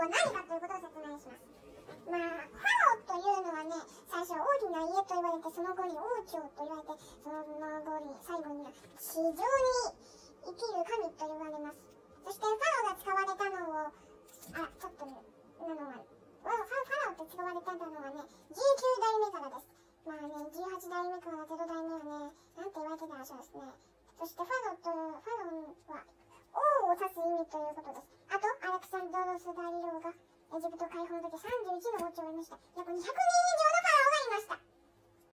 は何かということを説明します。まあ、ファローというのはね、最初は大きな家と言われて、その後に王朝と言われて、その後に、最後には地上に生きる神と言われます。そしてファローが使われたのを、あ、ちょっと、なのは、ファファローって使われたのはね、19代目からです。まあね、18代目から0代目はね、なんて言われてたらしいですね。そしてファロと、ファロは王を指す意味ということです。あと、アレクサンドロス大王がエジプト解放の時31の王朝